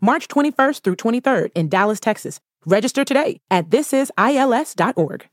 March 21st through 23rd in Dallas, Texas. Register today at thisisils.org.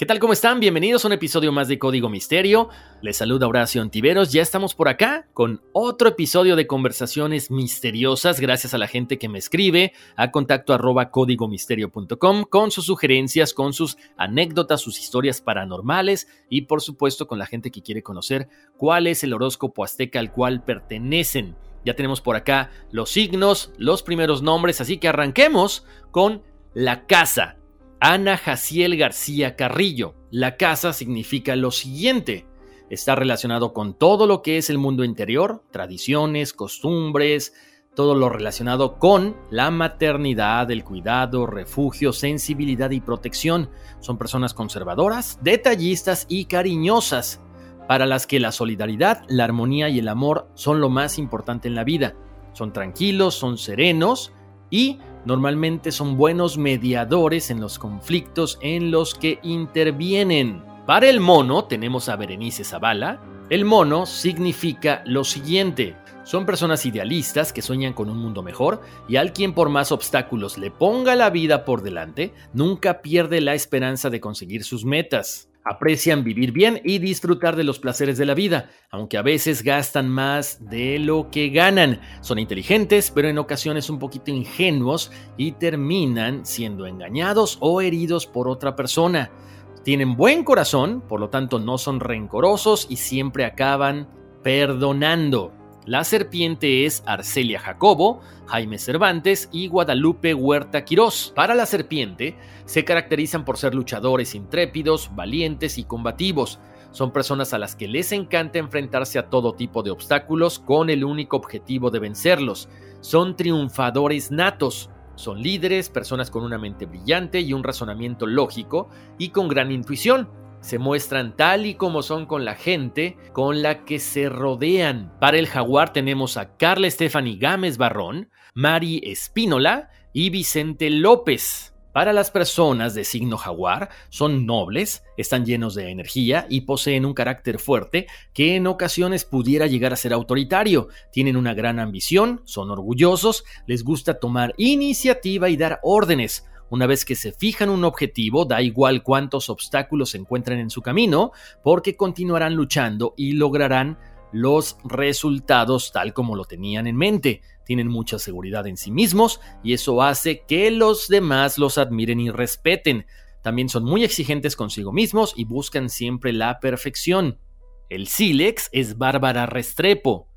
¿Qué tal? ¿Cómo están? Bienvenidos a un episodio más de Código Misterio. Les saluda Horacio Antiveros. Ya estamos por acá con otro episodio de conversaciones misteriosas. Gracias a la gente que me escribe a contacto arroba códigomisterio.com con sus sugerencias, con sus anécdotas, sus historias paranormales y por supuesto con la gente que quiere conocer cuál es el horóscopo azteca al cual pertenecen. Ya tenemos por acá los signos, los primeros nombres, así que arranquemos con la casa. Ana Jaciel García Carrillo. La casa significa lo siguiente. Está relacionado con todo lo que es el mundo interior, tradiciones, costumbres, todo lo relacionado con la maternidad, el cuidado, refugio, sensibilidad y protección. Son personas conservadoras, detallistas y cariñosas, para las que la solidaridad, la armonía y el amor son lo más importante en la vida. Son tranquilos, son serenos y normalmente son buenos mediadores en los conflictos en los que intervienen. Para el mono tenemos a Berenice Zavala. El mono significa lo siguiente. Son personas idealistas que sueñan con un mundo mejor y al quien por más obstáculos le ponga la vida por delante, nunca pierde la esperanza de conseguir sus metas. Aprecian vivir bien y disfrutar de los placeres de la vida, aunque a veces gastan más de lo que ganan. Son inteligentes, pero en ocasiones un poquito ingenuos y terminan siendo engañados o heridos por otra persona. Tienen buen corazón, por lo tanto no son rencorosos y siempre acaban perdonando. La serpiente es Arcelia Jacobo, Jaime Cervantes y Guadalupe Huerta Quirós. Para la serpiente, se caracterizan por ser luchadores intrépidos, valientes y combativos. Son personas a las que les encanta enfrentarse a todo tipo de obstáculos con el único objetivo de vencerlos. Son triunfadores natos. Son líderes, personas con una mente brillante y un razonamiento lógico y con gran intuición se muestran tal y como son con la gente con la que se rodean. Para el jaguar tenemos a Carla Stephanie Gámez Barrón, Mari Espínola y Vicente López. Para las personas de signo jaguar, son nobles, están llenos de energía y poseen un carácter fuerte que en ocasiones pudiera llegar a ser autoritario. Tienen una gran ambición, son orgullosos, les gusta tomar iniciativa y dar órdenes. Una vez que se fijan un objetivo, da igual cuántos obstáculos se encuentren en su camino, porque continuarán luchando y lograrán los resultados tal como lo tenían en mente. Tienen mucha seguridad en sí mismos y eso hace que los demás los admiren y respeten. También son muy exigentes consigo mismos y buscan siempre la perfección. El sílex es Bárbara Restrepo.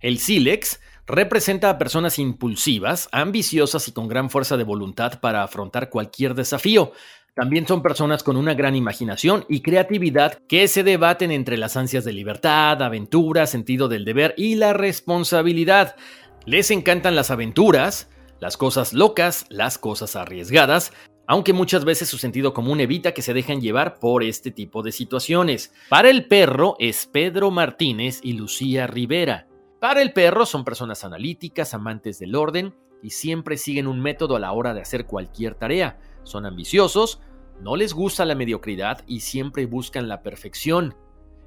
El sílex representa a personas impulsivas, ambiciosas y con gran fuerza de voluntad para afrontar cualquier desafío. También son personas con una gran imaginación y creatividad que se debaten entre las ansias de libertad, aventura, sentido del deber y la responsabilidad. Les encantan las aventuras, las cosas locas, las cosas arriesgadas, aunque muchas veces su sentido común evita que se dejen llevar por este tipo de situaciones. Para el perro es Pedro Martínez y Lucía Rivera. Para el perro son personas analíticas, amantes del orden y siempre siguen un método a la hora de hacer cualquier tarea. Son ambiciosos, no les gusta la mediocridad y siempre buscan la perfección.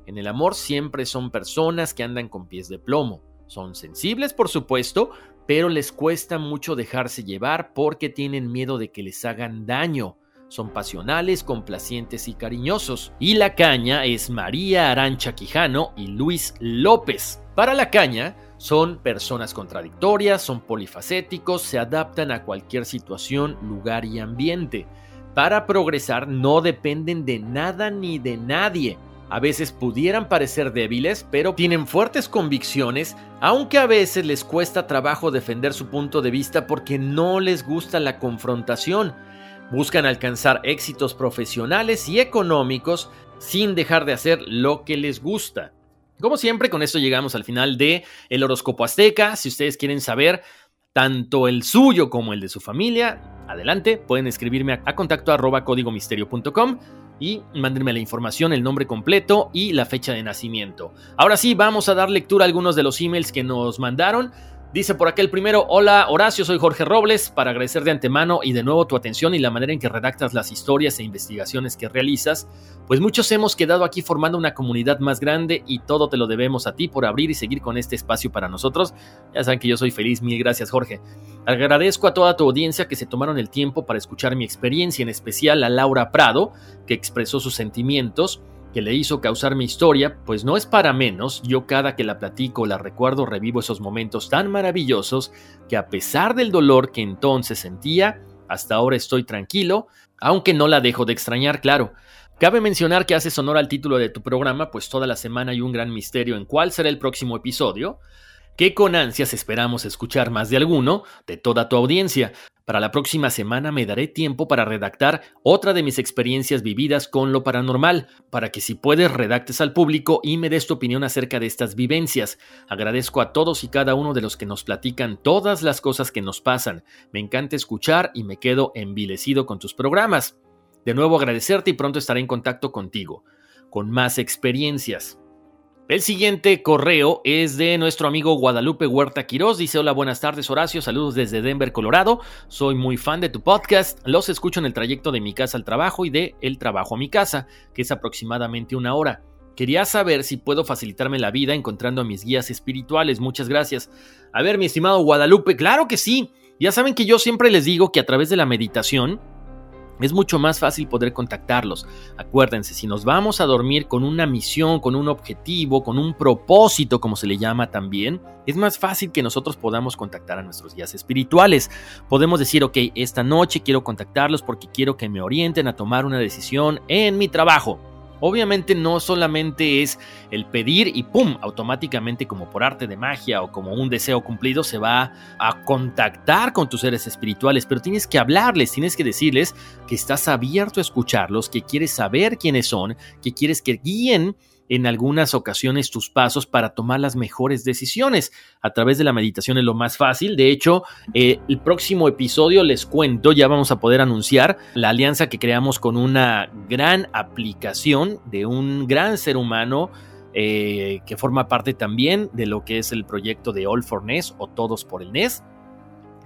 En el amor siempre son personas que andan con pies de plomo. Son sensibles, por supuesto, pero les cuesta mucho dejarse llevar porque tienen miedo de que les hagan daño. Son pasionales, complacientes y cariñosos. Y la caña es María Arancha Quijano y Luis López. Para la caña, son personas contradictorias, son polifacéticos, se adaptan a cualquier situación, lugar y ambiente. Para progresar no dependen de nada ni de nadie. A veces pudieran parecer débiles, pero tienen fuertes convicciones, aunque a veces les cuesta trabajo defender su punto de vista porque no les gusta la confrontación. Buscan alcanzar éxitos profesionales y económicos sin dejar de hacer lo que les gusta. Como siempre, con esto llegamos al final de el horóscopo azteca. Si ustedes quieren saber tanto el suyo como el de su familia, adelante, pueden escribirme a, contacto arroba códigomisterio.com y mándenme la información, el nombre completo y la fecha de nacimiento. Ahora sí, vamos a dar lectura a algunos de los emails que nos mandaron. Dice por aquel primero, hola Horacio, soy Jorge Robles, para agradecer de antemano y de nuevo tu atención y la manera en que redactas las historias e investigaciones que realizas, pues muchos hemos quedado aquí formando una comunidad más grande y todo te lo debemos a ti por abrir y seguir con este espacio para nosotros. Ya saben que yo soy feliz, mil gracias Jorge. Agradezco a toda tu audiencia que se tomaron el tiempo para escuchar mi experiencia, en especial a Laura Prado, que expresó sus sentimientos que le hizo causar mi historia, pues no es para menos, yo cada que la platico la recuerdo revivo esos momentos tan maravillosos que a pesar del dolor que entonces sentía, hasta ahora estoy tranquilo, aunque no la dejo de extrañar, claro. Cabe mencionar que haces honor al título de tu programa, pues toda la semana hay un gran misterio en cuál será el próximo episodio, que con ansias esperamos escuchar más de alguno de toda tu audiencia. Para la próxima semana me daré tiempo para redactar otra de mis experiencias vividas con lo paranormal, para que si puedes redactes al público y me des tu opinión acerca de estas vivencias. Agradezco a todos y cada uno de los que nos platican todas las cosas que nos pasan. Me encanta escuchar y me quedo envilecido con tus programas. De nuevo agradecerte y pronto estaré en contacto contigo, con más experiencias. El siguiente correo es de nuestro amigo Guadalupe Huerta Quiroz. Dice: Hola, buenas tardes, Horacio. Saludos desde Denver, Colorado. Soy muy fan de tu podcast. Los escucho en el trayecto de mi casa al trabajo y de el trabajo a mi casa, que es aproximadamente una hora. Quería saber si puedo facilitarme la vida encontrando a mis guías espirituales. Muchas gracias. A ver, mi estimado Guadalupe, claro que sí. Ya saben que yo siempre les digo que a través de la meditación es mucho más fácil poder contactarlos. Acuérdense, si nos vamos a dormir con una misión, con un objetivo, con un propósito, como se le llama también, es más fácil que nosotros podamos contactar a nuestros guías espirituales. Podemos decir, ok, esta noche quiero contactarlos porque quiero que me orienten a tomar una decisión en mi trabajo. Obviamente no solamente es el pedir y ¡pum! automáticamente como por arte de magia o como un deseo cumplido se va a contactar con tus seres espirituales, pero tienes que hablarles, tienes que decirles que estás abierto a escucharlos, que quieres saber quiénes son, que quieres que guíen en algunas ocasiones tus pasos para tomar las mejores decisiones. A través de la meditación es lo más fácil. De hecho, eh, el próximo episodio les cuento, ya vamos a poder anunciar la alianza que creamos con una gran aplicación de un gran ser humano. Eh, que forma parte también de lo que es el proyecto de All for NES o Todos por el NES.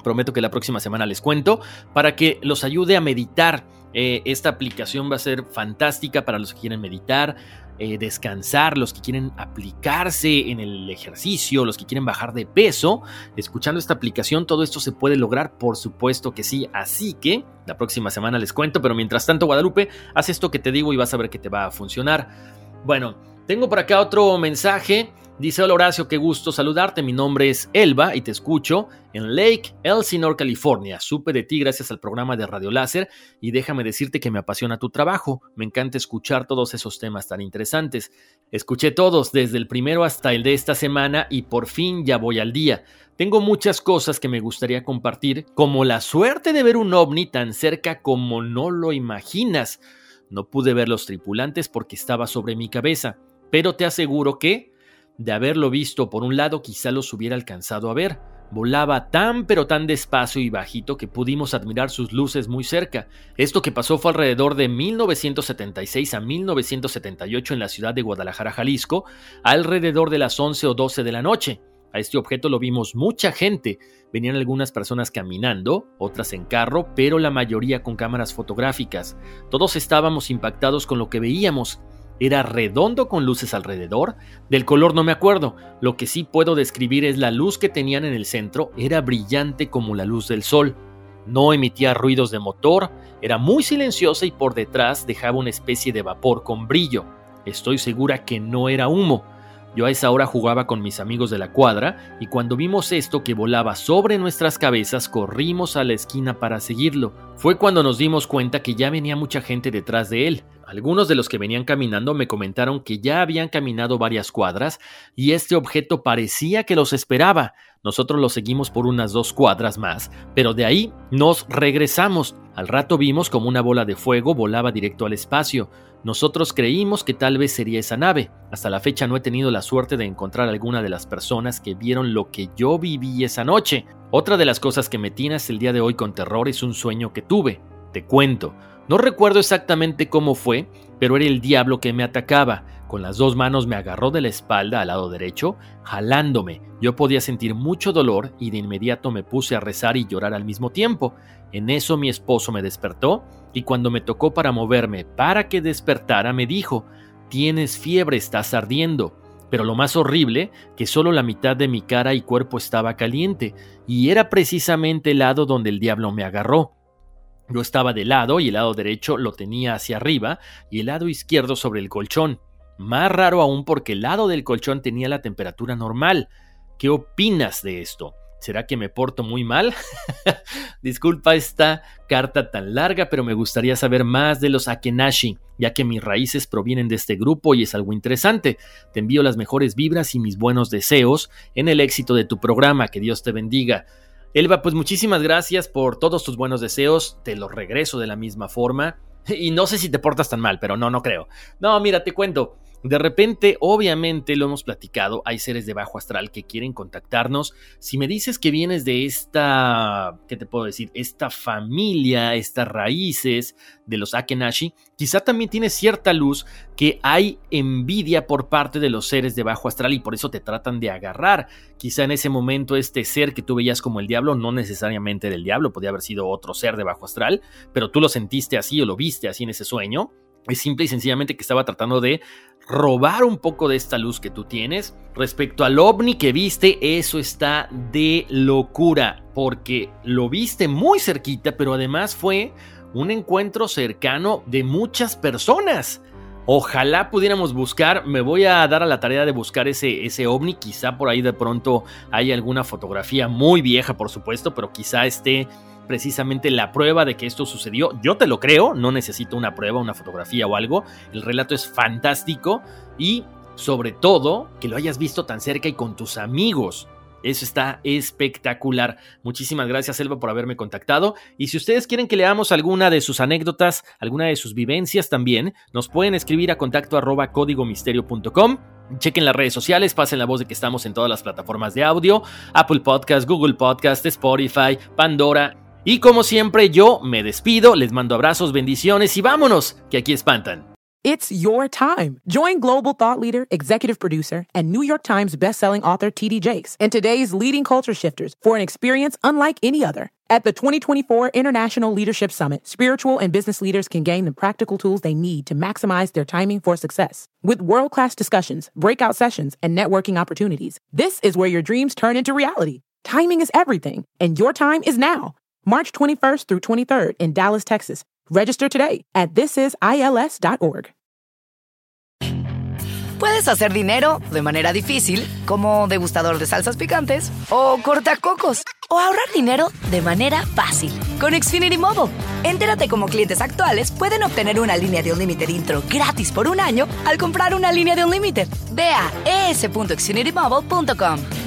Prometo que la próxima semana les cuento para que los ayude a meditar. Eh, esta aplicación va a ser fantástica para los que quieren meditar, eh, descansar, los que quieren aplicarse en el ejercicio, los que quieren bajar de peso, escuchando esta aplicación, todo esto se puede lograr, por supuesto que sí. Así que la próxima semana les cuento, pero mientras tanto, Guadalupe, haz esto que te digo y vas a ver que te va a funcionar. Bueno, tengo por acá otro mensaje. Dice, hola Horacio, qué gusto saludarte. Mi nombre es Elba y te escucho en Lake Elsinore, California. Supe de ti gracias al programa de Radio Láser y déjame decirte que me apasiona tu trabajo. Me encanta escuchar todos esos temas tan interesantes. Escuché todos, desde el primero hasta el de esta semana y por fin ya voy al día. Tengo muchas cosas que me gustaría compartir, como la suerte de ver un ovni tan cerca como no lo imaginas. No pude ver los tripulantes porque estaba sobre mi cabeza pero te aseguro que, de haberlo visto por un lado, quizá los hubiera alcanzado a ver. Volaba tan pero tan despacio y bajito que pudimos admirar sus luces muy cerca. Esto que pasó fue alrededor de 1976 a 1978 en la ciudad de Guadalajara, Jalisco, alrededor de las 11 o 12 de la noche. A este objeto lo vimos mucha gente. Venían algunas personas caminando, otras en carro, pero la mayoría con cámaras fotográficas. Todos estábamos impactados con lo que veíamos. Era redondo con luces alrededor. Del color no me acuerdo. Lo que sí puedo describir es la luz que tenían en el centro. Era brillante como la luz del sol. No emitía ruidos de motor, era muy silenciosa y por detrás dejaba una especie de vapor con brillo. Estoy segura que no era humo. Yo a esa hora jugaba con mis amigos de la cuadra y cuando vimos esto que volaba sobre nuestras cabezas corrimos a la esquina para seguirlo. Fue cuando nos dimos cuenta que ya venía mucha gente detrás de él. Algunos de los que venían caminando me comentaron que ya habían caminado varias cuadras y este objeto parecía que los esperaba. Nosotros lo seguimos por unas dos cuadras más, pero de ahí nos regresamos. Al rato vimos como una bola de fuego volaba directo al espacio. Nosotros creímos que tal vez sería esa nave. Hasta la fecha no he tenido la suerte de encontrar alguna de las personas que vieron lo que yo viví esa noche. Otra de las cosas que me tienes el día de hoy con terror es un sueño que tuve. Te cuento. No recuerdo exactamente cómo fue, pero era el diablo que me atacaba. Con las dos manos me agarró de la espalda al lado derecho, jalándome. Yo podía sentir mucho dolor y de inmediato me puse a rezar y llorar al mismo tiempo. En eso mi esposo me despertó y cuando me tocó para moverme para que despertara me dijo, tienes fiebre, estás ardiendo. Pero lo más horrible, que solo la mitad de mi cara y cuerpo estaba caliente, y era precisamente el lado donde el diablo me agarró. Yo estaba de lado y el lado derecho lo tenía hacia arriba y el lado izquierdo sobre el colchón. Más raro aún porque el lado del colchón tenía la temperatura normal. ¿Qué opinas de esto? ¿Será que me porto muy mal? Disculpa esta carta tan larga, pero me gustaría saber más de los Akenashi, ya que mis raíces provienen de este grupo y es algo interesante. Te envío las mejores vibras y mis buenos deseos en el éxito de tu programa. Que Dios te bendiga. Elba, pues muchísimas gracias por todos tus buenos deseos, te los regreso de la misma forma. Y no sé si te portas tan mal, pero no, no creo. No, mira, te cuento. De repente, obviamente lo hemos platicado, hay seres de bajo astral que quieren contactarnos. Si me dices que vienes de esta, ¿qué te puedo decir? Esta familia, estas raíces de los Akenashi, quizá también tienes cierta luz que hay envidia por parte de los seres de bajo astral y por eso te tratan de agarrar. Quizá en ese momento este ser que tú veías como el diablo, no necesariamente del diablo, podía haber sido otro ser de bajo astral, pero tú lo sentiste así o lo viste así en ese sueño es simple y sencillamente que estaba tratando de robar un poco de esta luz que tú tienes. Respecto al ovni que viste, eso está de locura, porque lo viste muy cerquita, pero además fue un encuentro cercano de muchas personas. Ojalá pudiéramos buscar, me voy a dar a la tarea de buscar ese, ese ovni, quizá por ahí de pronto hay alguna fotografía muy vieja, por supuesto, pero quizá esté precisamente la prueba de que esto sucedió. Yo te lo creo, no necesito una prueba, una fotografía o algo. El relato es fantástico y sobre todo que lo hayas visto tan cerca y con tus amigos. Eso está espectacular. Muchísimas gracias, Elba, por haberme contactado. Y si ustedes quieren que leamos alguna de sus anécdotas, alguna de sus vivencias también, nos pueden escribir a contacto arroba códigomisterio.com. Chequen las redes sociales, pasen la voz de que estamos en todas las plataformas de audio, Apple Podcast, Google Podcast, Spotify, Pandora y como siempre, yo me despido, les mando abrazos, bendiciones y vámonos, que aquí espantan. It's your time. Join global thought leader, executive producer, and New York Times bestselling author TD Jakes and today's leading culture shifters for an experience unlike any other. At the 2024 International Leadership Summit, spiritual and business leaders can gain the practical tools they need to maximize their timing for success. With world class discussions, breakout sessions, and networking opportunities, this is where your dreams turn into reality. Timing is everything, and your time is now. March 21st through 23rd in Dallas, Texas. Register today at thisisils.org. Puedes hacer dinero de manera difícil, como degustador de salsas picantes, o cortacocos, o ahorrar dinero de manera fácil con Xfinity Mobile. Entérate cómo clientes actuales pueden obtener una línea de un límite intro gratis por un año al comprar una línea de un límite. Ve a es.xfinitymobile.com.